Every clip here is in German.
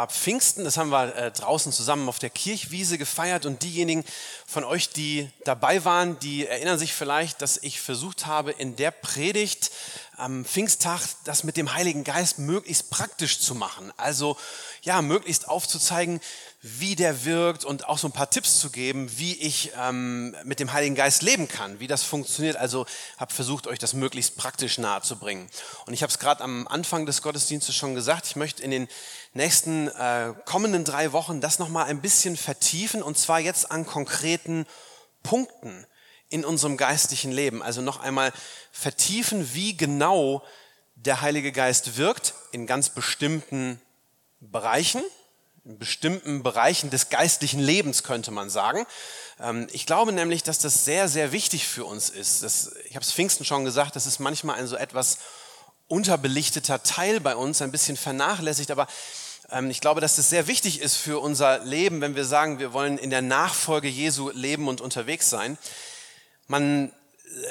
War Pfingsten, das haben wir äh, draußen zusammen auf der Kirchwiese gefeiert. Und diejenigen von euch, die dabei waren, die erinnern sich vielleicht, dass ich versucht habe, in der Predigt am Pfingsttag das mit dem Heiligen Geist möglichst praktisch zu machen. Also ja, möglichst aufzuzeigen, wie der wirkt und auch so ein paar Tipps zu geben, wie ich ähm, mit dem Heiligen Geist leben kann, wie das funktioniert. Also habe versucht, euch das möglichst praktisch nahe zu bringen. Und ich habe es gerade am Anfang des Gottesdienstes schon gesagt, ich möchte in den nächsten äh, kommenden drei Wochen das nochmal ein bisschen vertiefen und zwar jetzt an konkreten Punkten in unserem geistlichen Leben. Also noch einmal vertiefen, wie genau der Heilige Geist wirkt in ganz bestimmten Bereichen, in bestimmten Bereichen des geistlichen Lebens könnte man sagen. Ähm, Ich glaube nämlich, dass das sehr, sehr wichtig für uns ist. Das, ich habe es Pfingsten schon gesagt, das ist manchmal ein so etwas unterbelichteter Teil bei uns, ein bisschen vernachlässigt, aber ähm, ich glaube, dass das sehr wichtig ist für unser Leben, wenn wir sagen, wir wollen in der Nachfolge Jesu leben und unterwegs sein. Man, äh,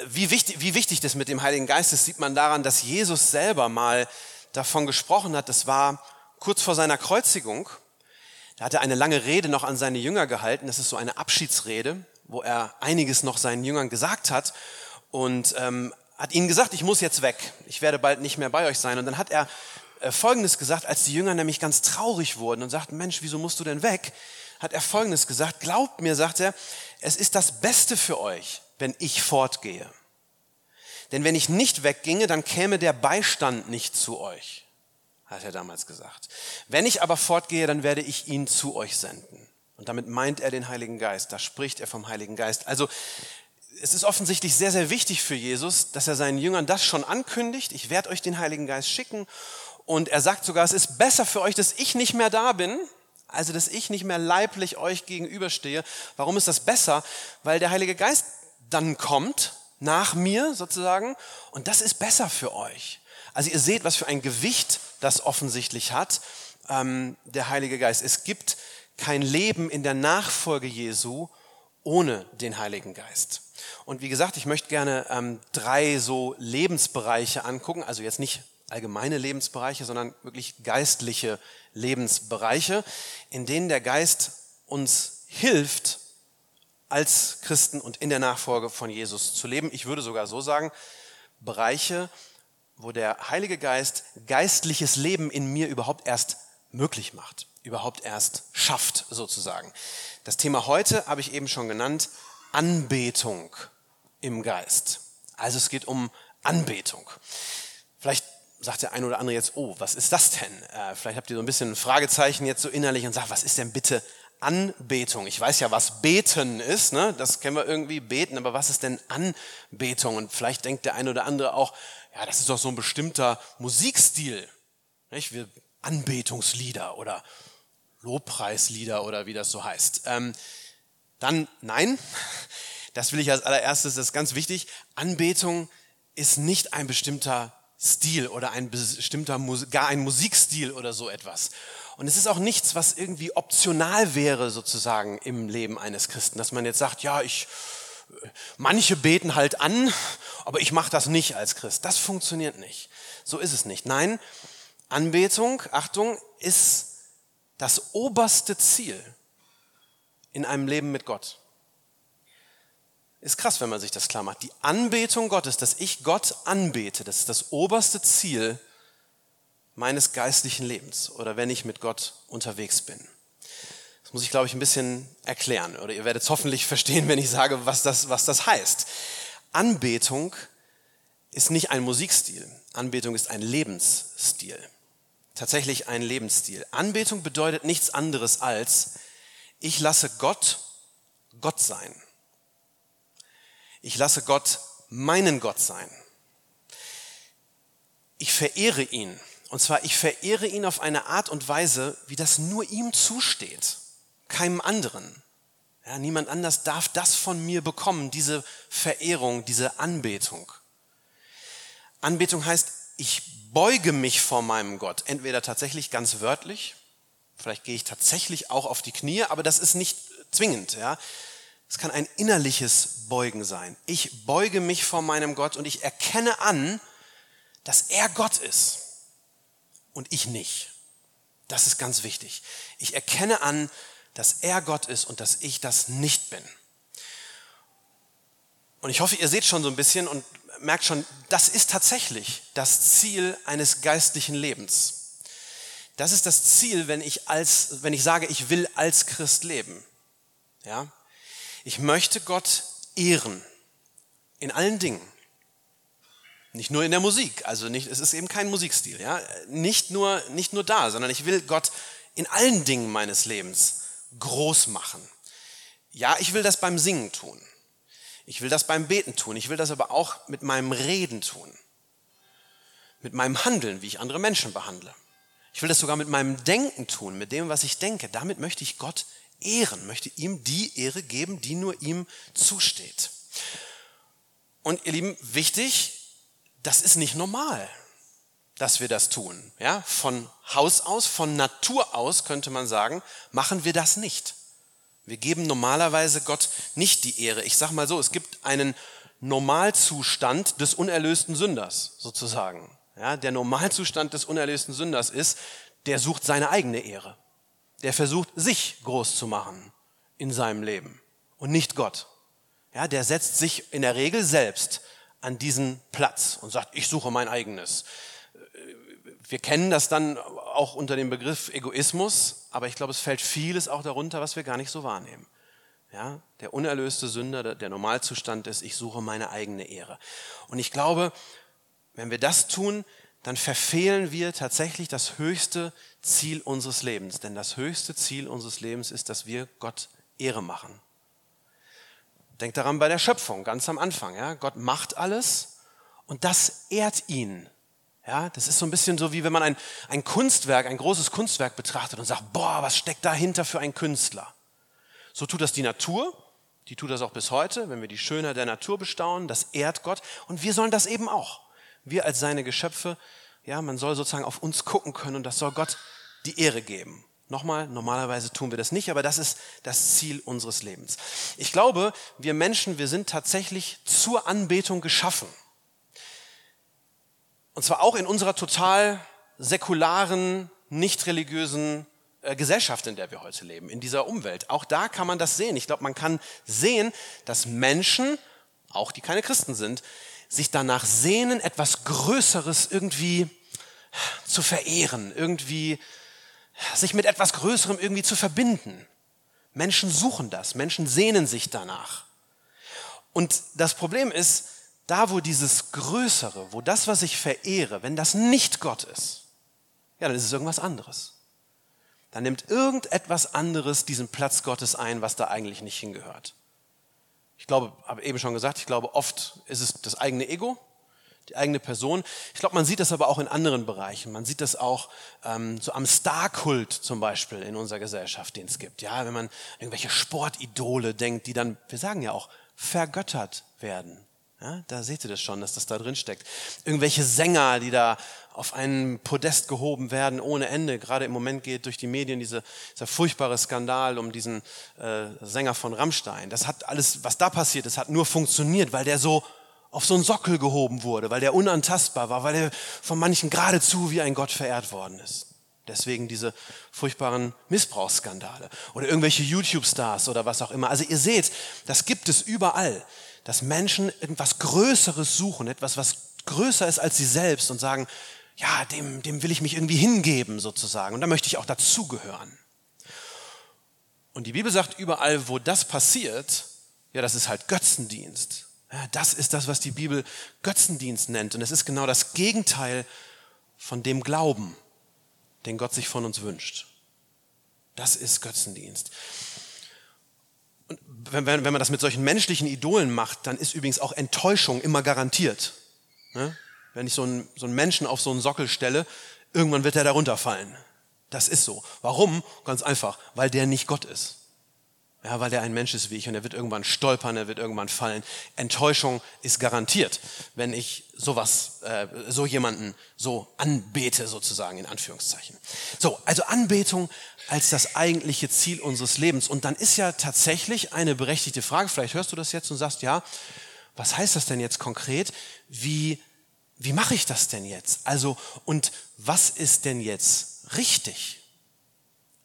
wie, wichtig, wie wichtig das mit dem Heiligen Geist ist, sieht man daran, dass Jesus selber mal davon gesprochen hat. Das war kurz vor seiner Kreuzigung. Da hat er eine lange Rede noch an seine Jünger gehalten. Das ist so eine Abschiedsrede, wo er einiges noch seinen Jüngern gesagt hat und ähm, hat ihnen gesagt, ich muss jetzt weg. Ich werde bald nicht mehr bei euch sein. Und dann hat er äh, Folgendes gesagt, als die Jünger nämlich ganz traurig wurden und sagten, Mensch, wieso musst du denn weg? Hat er Folgendes gesagt, glaubt mir, sagt er, es ist das Beste für euch, wenn ich fortgehe. Denn wenn ich nicht wegginge, dann käme der Beistand nicht zu euch, hat er damals gesagt. Wenn ich aber fortgehe, dann werde ich ihn zu euch senden. Und damit meint er den Heiligen Geist. Da spricht er vom Heiligen Geist. Also es ist offensichtlich sehr, sehr wichtig für Jesus, dass er seinen Jüngern das schon ankündigt. Ich werde euch den Heiligen Geist schicken. Und er sagt sogar, es ist besser für euch, dass ich nicht mehr da bin, also dass ich nicht mehr leiblich euch gegenüberstehe. Warum ist das besser? Weil der Heilige Geist dann kommt, nach mir sozusagen, und das ist besser für euch. Also ihr seht, was für ein Gewicht das offensichtlich hat, ähm, der Heilige Geist. Es gibt kein Leben in der Nachfolge Jesu ohne den Heiligen Geist. Und wie gesagt, ich möchte gerne ähm, drei so Lebensbereiche angucken, also jetzt nicht allgemeine Lebensbereiche, sondern wirklich geistliche Lebensbereiche, in denen der Geist uns hilft, als Christen und in der Nachfolge von Jesus zu leben. Ich würde sogar so sagen, Bereiche, wo der Heilige Geist geistliches Leben in mir überhaupt erst möglich macht, überhaupt erst schafft sozusagen. Das Thema heute habe ich eben schon genannt, Anbetung im Geist. Also es geht um Anbetung. Vielleicht sagt der eine oder andere jetzt, oh, was ist das denn? Äh, vielleicht habt ihr so ein bisschen ein Fragezeichen jetzt so innerlich und sagt, was ist denn bitte Anbetung? Ich weiß ja, was beten ist, ne? das kennen wir irgendwie, beten, aber was ist denn Anbetung? Und vielleicht denkt der eine oder andere auch, ja, das ist doch so ein bestimmter Musikstil. Nicht? Wir Anbetungslieder oder Lobpreislieder oder wie das so heißt. Ähm, dann nein, das will ich als allererstes, das ist ganz wichtig. Anbetung ist nicht ein bestimmter Stil oder ein bestimmter, gar ein Musikstil oder so etwas. Und es ist auch nichts, was irgendwie optional wäre sozusagen im Leben eines Christen, dass man jetzt sagt, ja, ich, manche beten halt an, aber ich mache das nicht als Christ. Das funktioniert nicht. So ist es nicht. Nein, Anbetung, Achtung, ist das oberste Ziel in einem Leben mit Gott. Ist krass, wenn man sich das klar macht. Die Anbetung Gottes, dass ich Gott anbete, das ist das oberste Ziel meines geistlichen Lebens oder wenn ich mit Gott unterwegs bin. Das muss ich, glaube ich, ein bisschen erklären oder ihr werdet es hoffentlich verstehen, wenn ich sage, was das, was das heißt. Anbetung ist nicht ein Musikstil. Anbetung ist ein Lebensstil. Tatsächlich ein Lebensstil. Anbetung bedeutet nichts anderes als, ich lasse Gott Gott sein. Ich lasse Gott meinen Gott sein. Ich verehre ihn Und zwar, ich verehre ihn auf eine Art und Weise, wie das nur ihm zusteht, keinem anderen. Ja, niemand anders darf das von mir bekommen, diese Verehrung, diese Anbetung. Anbetung heißt, ich beuge mich vor meinem Gott, entweder tatsächlich ganz wörtlich, vielleicht gehe ich tatsächlich auch auf die Knie, aber das ist nicht zwingend. Ja. Es kann ein innerliches Beugen sein. Ich beuge mich vor meinem Gott und ich erkenne an, dass er Gott ist und ich nicht. Das ist ganz wichtig. Ich erkenne an, dass er Gott ist und dass ich das nicht bin. Und ich hoffe, ihr seht schon so ein bisschen und merkt schon, das ist tatsächlich das Ziel eines geistlichen Lebens. Das ist das Ziel, wenn ich als, wenn ich sage, ich will als Christ leben. Ja? Ich möchte Gott ehren. In allen Dingen. Nicht nur in der Musik, also nicht, es ist eben kein Musikstil, ja. Nicht nur, nicht nur da, sondern ich will Gott in allen Dingen meines Lebens groß machen. Ja, ich will das beim Singen tun. Ich will das beim Beten tun. Ich will das aber auch mit meinem Reden tun. Mit meinem Handeln, wie ich andere Menschen behandle. Ich will das sogar mit meinem Denken tun, mit dem, was ich denke. Damit möchte ich Gott ehren, möchte ihm die Ehre geben, die nur ihm zusteht. Und ihr Lieben, wichtig, das ist nicht normal, dass wir das tun. Ja, von Haus aus, von Natur aus könnte man sagen, machen wir das nicht. Wir geben normalerweise Gott nicht die Ehre. Ich sage mal so, es gibt einen Normalzustand des unerlösten Sünders sozusagen. Ja, der Normalzustand des unerlösten Sünders ist, der sucht seine eigene Ehre. Der versucht, sich groß zu machen in seinem Leben und nicht Gott. Ja, der setzt sich in der Regel selbst an diesen Platz und sagt, ich suche mein eigenes. Wir kennen das dann auch unter dem Begriff Egoismus, aber ich glaube, es fällt vieles auch darunter, was wir gar nicht so wahrnehmen. Ja, der unerlöste Sünder, der Normalzustand ist, ich suche meine eigene Ehre. Und ich glaube, wenn wir das tun, dann verfehlen wir tatsächlich das höchste Ziel unseres Lebens. Denn das höchste Ziel unseres Lebens ist, dass wir Gott Ehre machen. Denkt daran bei der Schöpfung, ganz am Anfang. Ja? Gott macht alles und das ehrt ihn. Ja, das ist so ein bisschen so, wie wenn man ein, ein Kunstwerk, ein großes Kunstwerk betrachtet und sagt, boah, was steckt dahinter für ein Künstler? So tut das die Natur, die tut das auch bis heute, wenn wir die Schönheit der Natur bestaunen, das ehrt Gott und wir sollen das eben auch. Wir als seine Geschöpfe, ja, man soll sozusagen auf uns gucken können und das soll Gott die Ehre geben. Nochmal, normalerweise tun wir das nicht, aber das ist das Ziel unseres Lebens. Ich glaube, wir Menschen, wir sind tatsächlich zur Anbetung geschaffen. Und zwar auch in unserer total säkularen, nicht religiösen äh, Gesellschaft, in der wir heute leben, in dieser Umwelt. Auch da kann man das sehen. Ich glaube, man kann sehen, dass Menschen, auch die keine Christen sind, sich danach sehnen, etwas Größeres irgendwie zu verehren, irgendwie sich mit etwas Größerem irgendwie zu verbinden. Menschen suchen das, Menschen sehnen sich danach. Und das Problem ist, da wo dieses Größere, wo das, was ich verehre, wenn das nicht Gott ist, ja, dann ist es irgendwas anderes. Dann nimmt irgendetwas anderes diesen Platz Gottes ein, was da eigentlich nicht hingehört. Ich glaube, habe eben schon gesagt, ich glaube, oft ist es das eigene Ego, die eigene Person. Ich glaube, man sieht das aber auch in anderen Bereichen. Man sieht das auch ähm, so am Starkult zum Beispiel in unserer Gesellschaft, den es gibt. Ja, wenn man irgendwelche Sportidole denkt, die dann, wir sagen ja auch, vergöttert werden. Ja, da seht ihr das schon, dass das da drin steckt. Irgendwelche Sänger, die da auf einen Podest gehoben werden ohne Ende. Gerade im Moment geht durch die Medien diese, dieser furchtbare Skandal um diesen äh, Sänger von Rammstein. Das hat alles, was da passiert ist, hat nur funktioniert, weil der so auf so einen Sockel gehoben wurde, weil der unantastbar war, weil er von manchen geradezu wie ein Gott verehrt worden ist. Deswegen diese furchtbaren Missbrauchsskandale oder irgendwelche YouTube-Stars oder was auch immer. Also ihr seht, das gibt es überall, dass Menschen irgendwas Größeres suchen, etwas, was größer ist als sie selbst und sagen, ja, dem, dem will ich mich irgendwie hingeben sozusagen und da möchte ich auch dazugehören. Und die Bibel sagt überall, wo das passiert, ja, das ist halt Götzendienst. Das ist das, was die Bibel Götzendienst nennt. Und es ist genau das Gegenteil von dem Glauben, den Gott sich von uns wünscht. Das ist Götzendienst. Und wenn, wenn, wenn man das mit solchen menschlichen Idolen macht, dann ist übrigens auch Enttäuschung immer garantiert. Ne? Wenn ich so einen, so einen Menschen auf so einen Sockel stelle, irgendwann wird er darunter fallen. Das ist so. Warum? Ganz einfach, weil der nicht Gott ist. Ja, weil der ein Mensch ist wie ich und er wird irgendwann stolpern, er wird irgendwann fallen. Enttäuschung ist garantiert, wenn ich sowas, äh, so jemanden so anbete sozusagen in Anführungszeichen. So, also Anbetung als das eigentliche Ziel unseres Lebens. Und dann ist ja tatsächlich eine berechtigte Frage. Vielleicht hörst du das jetzt und sagst, ja, was heißt das denn jetzt konkret? Wie wie mache ich das denn jetzt? Also und was ist denn jetzt richtig?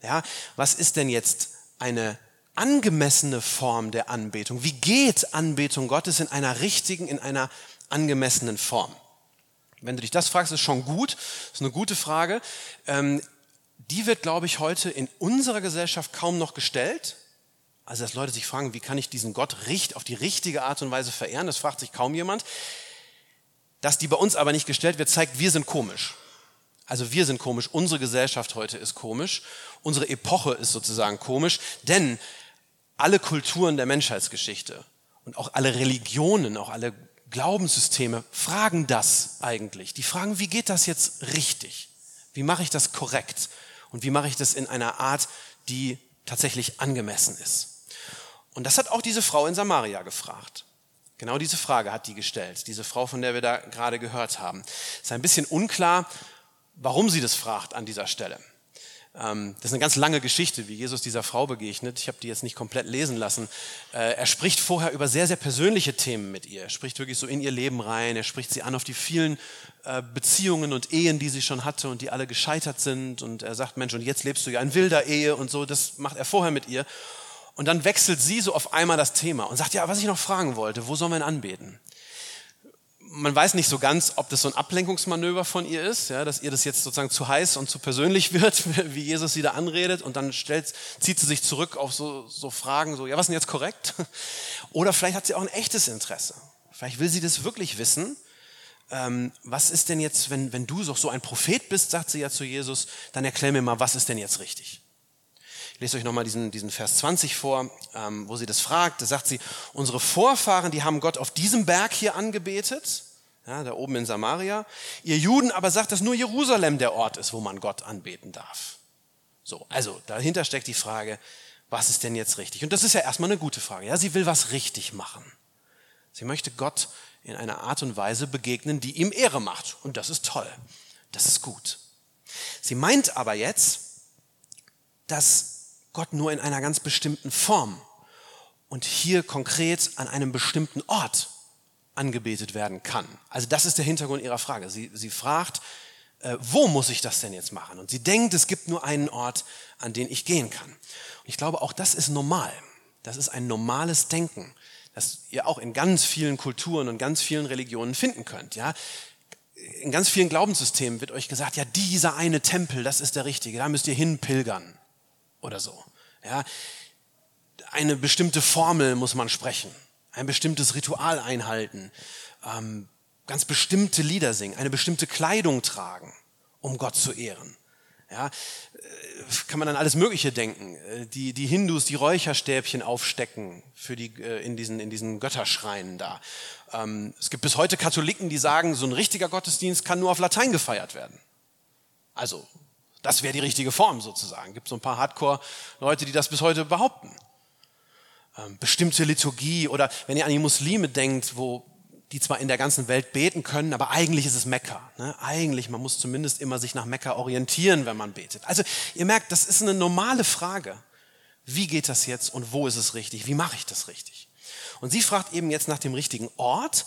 Ja, was ist denn jetzt eine angemessene Form der Anbetung? Wie geht Anbetung Gottes in einer richtigen, in einer angemessenen Form? Wenn du dich das fragst, ist schon gut, ist eine gute Frage. Ähm, die wird, glaube ich, heute in unserer Gesellschaft kaum noch gestellt. Also, dass Leute sich fragen, wie kann ich diesen Gott auf die richtige Art und Weise verehren, das fragt sich kaum jemand. Dass die bei uns aber nicht gestellt wird, zeigt, wir sind komisch. Also wir sind komisch, unsere Gesellschaft heute ist komisch, unsere Epoche ist sozusagen komisch, denn alle Kulturen der Menschheitsgeschichte und auch alle Religionen, auch alle Glaubenssysteme fragen das eigentlich. Die fragen, wie geht das jetzt richtig? Wie mache ich das korrekt? Und wie mache ich das in einer Art, die tatsächlich angemessen ist? Und das hat auch diese Frau in Samaria gefragt. Genau diese Frage hat die gestellt, diese Frau, von der wir da gerade gehört haben. Es ist ein bisschen unklar, warum sie das fragt an dieser Stelle. Ähm, das ist eine ganz lange Geschichte, wie Jesus dieser Frau begegnet. Ich habe die jetzt nicht komplett lesen lassen. Äh, er spricht vorher über sehr, sehr persönliche Themen mit ihr. Er spricht wirklich so in ihr Leben rein. Er spricht sie an auf die vielen äh, Beziehungen und Ehen, die sie schon hatte und die alle gescheitert sind. Und er sagt, Mensch, und jetzt lebst du ja in wilder Ehe und so. Das macht er vorher mit ihr. Und dann wechselt sie so auf einmal das Thema und sagt, ja, was ich noch fragen wollte, wo sollen wir ihn anbeten? Man weiß nicht so ganz, ob das so ein Ablenkungsmanöver von ihr ist, ja, dass ihr das jetzt sozusagen zu heiß und zu persönlich wird, wie Jesus sie da anredet und dann stellt, zieht sie sich zurück auf so, so Fragen, so, ja, was ist denn jetzt korrekt? Oder vielleicht hat sie auch ein echtes Interesse. Vielleicht will sie das wirklich wissen. Ähm, was ist denn jetzt, wenn, wenn du so ein Prophet bist, sagt sie ja zu Jesus, dann erklär mir mal, was ist denn jetzt richtig? Ich lese euch nochmal diesen, diesen Vers 20 vor, ähm, wo sie das fragt. Da sagt sie, unsere Vorfahren, die haben Gott auf diesem Berg hier angebetet, ja, da oben in Samaria. Ihr Juden aber sagt, dass nur Jerusalem der Ort ist, wo man Gott anbeten darf. So, also dahinter steckt die Frage, was ist denn jetzt richtig? Und das ist ja erstmal eine gute Frage. Ja, sie will was richtig machen. Sie möchte Gott in einer Art und Weise begegnen, die ihm Ehre macht. Und das ist toll. Das ist gut. Sie meint aber jetzt, dass Gott nur in einer ganz bestimmten Form und hier konkret an einem bestimmten Ort angebetet werden kann. Also das ist der Hintergrund ihrer Frage. Sie, sie fragt, äh, wo muss ich das denn jetzt machen? Und sie denkt, es gibt nur einen Ort, an den ich gehen kann. Und ich glaube, auch das ist normal. Das ist ein normales Denken, das ihr auch in ganz vielen Kulturen und ganz vielen Religionen finden könnt. Ja? In ganz vielen Glaubenssystemen wird euch gesagt, ja, dieser eine Tempel, das ist der richtige, da müsst ihr hinpilgern oder so. Ja, eine bestimmte Formel muss man sprechen, ein bestimmtes Ritual einhalten, ähm, ganz bestimmte Lieder singen, eine bestimmte Kleidung tragen, um Gott zu ehren. Ja, äh, kann man an alles Mögliche denken. Äh, die, die Hindus, die Räucherstäbchen aufstecken für die, äh, in, diesen, in diesen Götterschreinen da. Ähm, es gibt bis heute Katholiken, die sagen, so ein richtiger Gottesdienst kann nur auf Latein gefeiert werden. Also das wäre die richtige Form sozusagen. Gibt so ein paar Hardcore-Leute, die das bis heute behaupten. Ähm, bestimmte Liturgie oder wenn ihr an die Muslime denkt, wo die zwar in der ganzen Welt beten können, aber eigentlich ist es Mekka. Ne? Eigentlich, man muss zumindest immer sich nach Mekka orientieren, wenn man betet. Also ihr merkt, das ist eine normale Frage. Wie geht das jetzt und wo ist es richtig? Wie mache ich das richtig? Und sie fragt eben jetzt nach dem richtigen Ort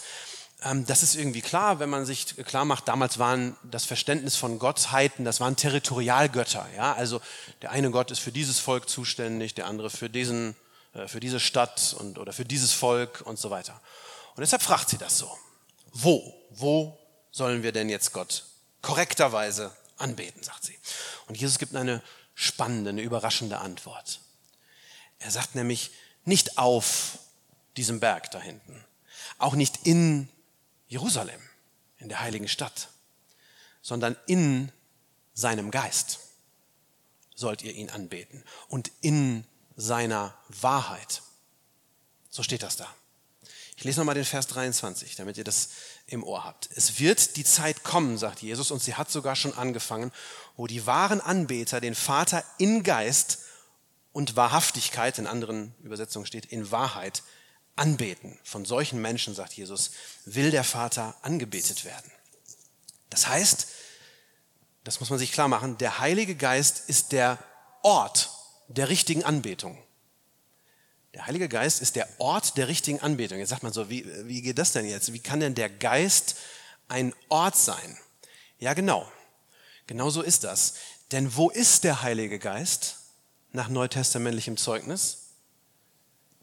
das ist irgendwie klar, wenn man sich klar macht, damals waren das Verständnis von Gottheiten, das waren Territorialgötter. Ja? Also der eine Gott ist für dieses Volk zuständig, der andere für, diesen, äh, für diese Stadt und, oder für dieses Volk und so weiter. Und deshalb fragt sie das so. Wo, wo sollen wir denn jetzt Gott korrekterweise anbeten, sagt sie. Und Jesus gibt eine spannende, eine überraschende Antwort. Er sagt nämlich nicht auf diesem Berg da hinten, auch nicht in Jerusalem, in der heiligen Stadt, sondern in seinem Geist sollt ihr ihn anbeten und in seiner Wahrheit. So steht das da. Ich lese nochmal den Vers 23, damit ihr das im Ohr habt. Es wird die Zeit kommen, sagt Jesus, und sie hat sogar schon angefangen, wo die wahren Anbeter den Vater in Geist und Wahrhaftigkeit, in anderen Übersetzungen steht in Wahrheit, anbeten. Von solchen Menschen, sagt Jesus, will der Vater angebetet werden. Das heißt, das muss man sich klar machen, der Heilige Geist ist der Ort der richtigen Anbetung. Der Heilige Geist ist der Ort der richtigen Anbetung. Jetzt sagt man so, wie, wie geht das denn jetzt? Wie kann denn der Geist ein Ort sein? Ja, genau. Genau so ist das. Denn wo ist der Heilige Geist nach neutestamentlichem Zeugnis?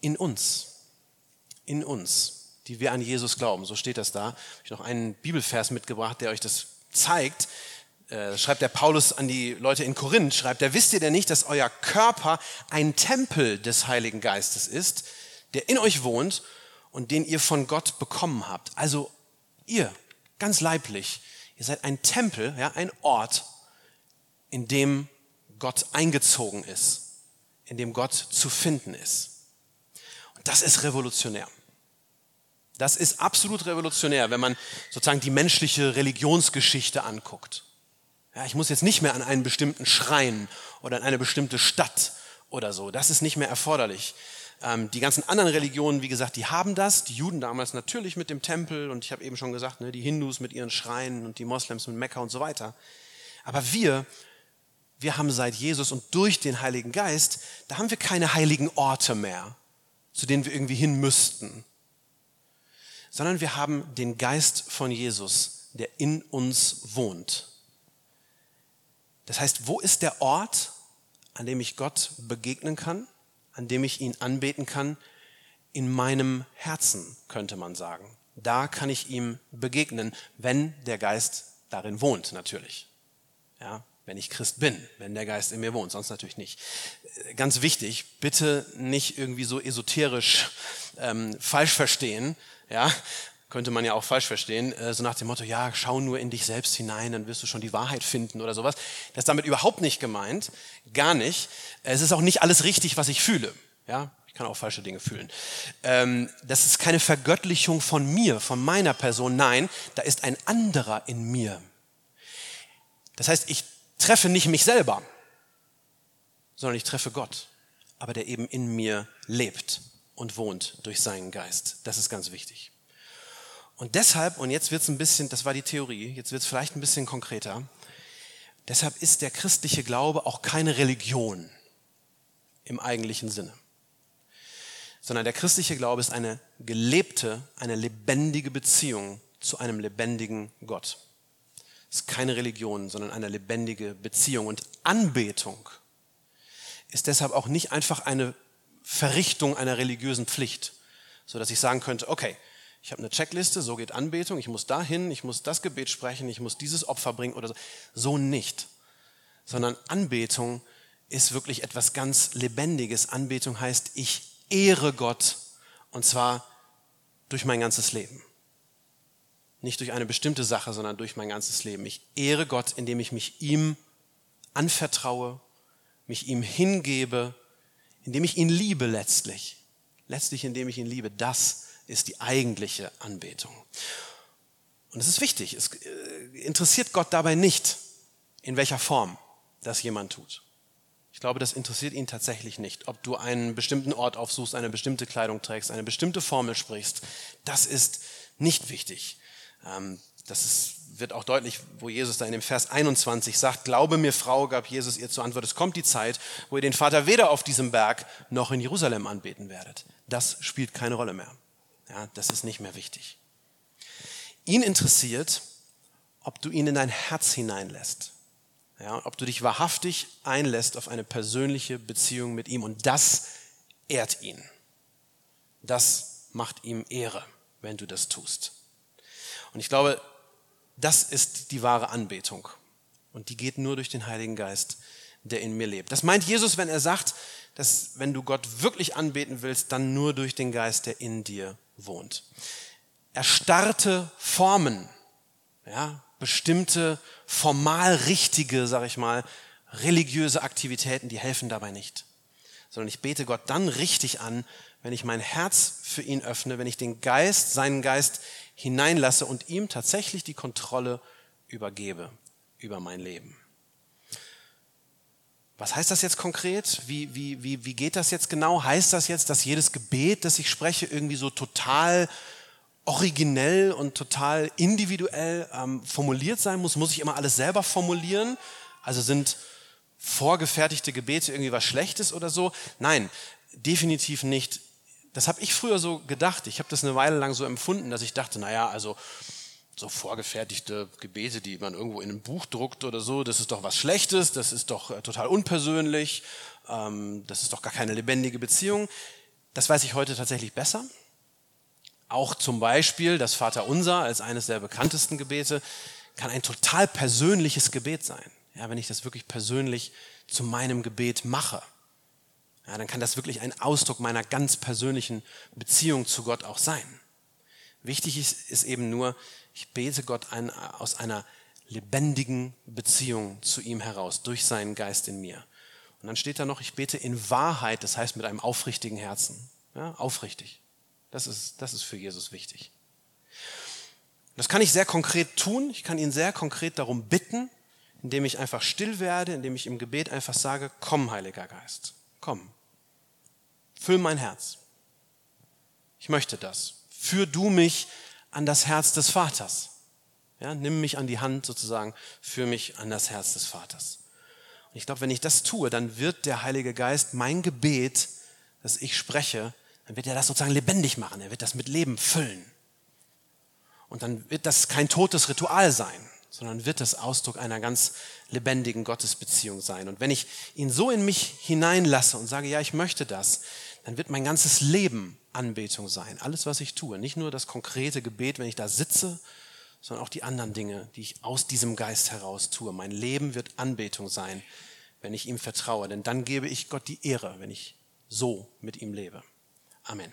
In uns. In uns, die wir an Jesus glauben. So steht das da. Ich habe noch einen Bibelvers mitgebracht, der euch das zeigt. Äh, schreibt der Paulus an die Leute in Korinth, schreibt er, wisst ihr denn nicht, dass euer Körper ein Tempel des Heiligen Geistes ist, der in euch wohnt und den ihr von Gott bekommen habt? Also ihr, ganz leiblich, ihr seid ein Tempel, ja, ein Ort, in dem Gott eingezogen ist, in dem Gott zu finden ist. Das ist revolutionär. Das ist absolut revolutionär, wenn man sozusagen die menschliche Religionsgeschichte anguckt. Ja, ich muss jetzt nicht mehr an einen bestimmten Schrein oder an eine bestimmte Stadt oder so. Das ist nicht mehr erforderlich. Ähm, die ganzen anderen Religionen, wie gesagt, die haben das. Die Juden damals natürlich mit dem Tempel und ich habe eben schon gesagt, ne, die Hindus mit ihren Schreinen und die Moslems mit Mekka und so weiter. Aber wir, wir haben seit Jesus und durch den Heiligen Geist, da haben wir keine heiligen Orte mehr, zu denen wir irgendwie hin müssten, sondern wir haben den Geist von Jesus, der in uns wohnt. Das heißt, wo ist der Ort, an dem ich Gott begegnen kann, an dem ich ihn anbeten kann? In meinem Herzen, könnte man sagen. Da kann ich ihm begegnen, wenn der Geist darin wohnt, natürlich. Ja, wenn ich Christ bin, wenn der Geist in mir wohnt, sonst natürlich nicht. Ganz wichtig, bitte nicht irgendwie so esoterisch ähm, falsch verstehen, ja, könnte man ja auch falsch verstehen, äh, so nach dem Motto, ja, schau nur in dich selbst hinein, dann wirst du schon die Wahrheit finden oder sowas. Das ist damit überhaupt nicht gemeint, gar nicht. Es ist auch nicht alles richtig, was ich fühle. Ja, ich kann auch falsche Dinge fühlen. Ähm, das ist keine Vergöttlichung von mir, von meiner Person. Nein, da ist ein anderer in mir. Das heißt, ich treffe nicht mich selber, sondern ich treffe Gott, aber der eben in mir lebt und wohnt durch seinen Geist. Das ist ganz wichtig. Und deshalb, und jetzt wird es ein bisschen, das war die Theorie, jetzt wird es vielleicht ein bisschen konkreter, deshalb ist der christliche Glaube auch keine Religion im eigentlichen Sinne, sondern der christliche Glaube ist eine gelebte, eine lebendige Beziehung zu einem lebendigen Gott. Ist keine Religion, sondern eine lebendige Beziehung. Und Anbetung ist deshalb auch nicht einfach eine Verrichtung einer religiösen Pflicht, so dass ich sagen könnte, okay, ich habe eine Checkliste, so geht Anbetung, ich muss dahin, ich muss das Gebet sprechen, ich muss dieses Opfer bringen oder so. So nicht. Sondern Anbetung ist wirklich etwas ganz Lebendiges. Anbetung heißt, ich ehre Gott und zwar durch mein ganzes Leben. Nicht durch eine bestimmte Sache, sondern durch mein ganzes Leben. Ich ehre Gott, indem ich mich ihm anvertraue, mich ihm hingebe, indem ich ihn liebe letztlich. Letztlich, indem ich ihn liebe. Das ist die eigentliche Anbetung. Und es ist wichtig, es äh, interessiert Gott dabei nicht, in welcher Form das jemand tut. Ich glaube, das interessiert ihn tatsächlich nicht, ob du einen bestimmten Ort aufsuchst, eine bestimmte Kleidung trägst, eine bestimmte Formel sprichst. Das ist nicht wichtig. Ähm, das ist, wird auch deutlich, wo Jesus da in dem Vers 21 sagt, Glaube mir, Frau, gab Jesus ihr zur Antwort, es kommt die Zeit, wo ihr den Vater weder auf diesem Berg noch in Jerusalem anbeten werdet. Das spielt keine Rolle mehr. Ja, das ist nicht mehr wichtig. Ihn interessiert, ob du ihn in dein Herz hineinlässt. Ja, ob du dich wahrhaftig einlässt auf eine persönliche Beziehung mit ihm. Und das ehrt ihn. Das macht ihm Ehre, wenn du das tust. Und ich glaube, das ist die wahre Anbetung. Und die geht nur durch den Heiligen Geist, der in mir lebt. Das meint Jesus, wenn er sagt, dass wenn du Gott wirklich anbeten willst, dann nur durch den Geist, der in dir wohnt. Erstarrte Formen, ja, bestimmte formal richtige, sag ich mal, religiöse Aktivitäten, die helfen dabei nicht. Sondern ich bete Gott dann richtig an, wenn ich mein Herz für ihn öffne, wenn ich den Geist, seinen Geist hineinlasse und ihm tatsächlich die Kontrolle übergebe über mein Leben. Was heißt das jetzt konkret? Wie, wie, wie, wie geht das jetzt genau? Heißt das jetzt, dass jedes Gebet, das ich spreche, irgendwie so total originell und total individuell ähm, formuliert sein muss? Muss ich immer alles selber formulieren? Also sind vorgefertigte Gebete irgendwie was Schlechtes oder so? Nein, definitiv nicht. Das habe ich früher so gedacht. Ich habe das eine Weile lang so empfunden, dass ich dachte, naja, also so vorgefertigte Gebete, die man irgendwo in einem Buch druckt oder so, das ist doch was Schlechtes, das ist doch äh, total unpersönlich, ähm, das ist doch gar keine lebendige Beziehung. Das weiß ich heute tatsächlich besser. Auch zum Beispiel das Vaterunser als eines der bekanntesten Gebete kann ein total persönliches Gebet sein. Ja, wenn ich das wirklich persönlich zu meinem Gebet mache, ja, dann kann das wirklich ein Ausdruck meiner ganz persönlichen Beziehung zu Gott auch sein. Wichtig ist, ist eben nur, ich bete Gott ein, aus einer lebendigen Beziehung zu ihm heraus, durch seinen Geist in mir. Und dann steht da noch, ich bete in Wahrheit, das heißt mit einem aufrichtigen Herzen. Ja, aufrichtig. Das ist, das ist für Jesus wichtig. Das kann ich sehr konkret tun. Ich kann ihn sehr konkret darum bitten, indem ich einfach still werde, indem ich im Gebet einfach sage, komm, Heiliger Geist, komm. Füll mein Herz. Ich möchte das. Führ du mich an das Herz des Vaters. Ja, nimm mich an die Hand sozusagen, führ mich an das Herz des Vaters. Und ich glaube, wenn ich das tue, dann wird der Heilige Geist mein Gebet, das ich spreche, dann wird er das sozusagen lebendig machen. Er wird das mit Leben füllen. Und dann wird das kein totes Ritual sein, sondern wird das Ausdruck einer ganz lebendigen Gottesbeziehung sein. Und wenn ich ihn so in mich hineinlasse und sage, ja, ich möchte das, dann wird mein ganzes Leben Anbetung sein. Alles, was ich tue. Nicht nur das konkrete Gebet, wenn ich da sitze, sondern auch die anderen Dinge, die ich aus diesem Geist heraus tue. Mein Leben wird Anbetung sein, wenn ich ihm vertraue. Denn dann gebe ich Gott die Ehre, wenn ich so mit ihm lebe. Amen.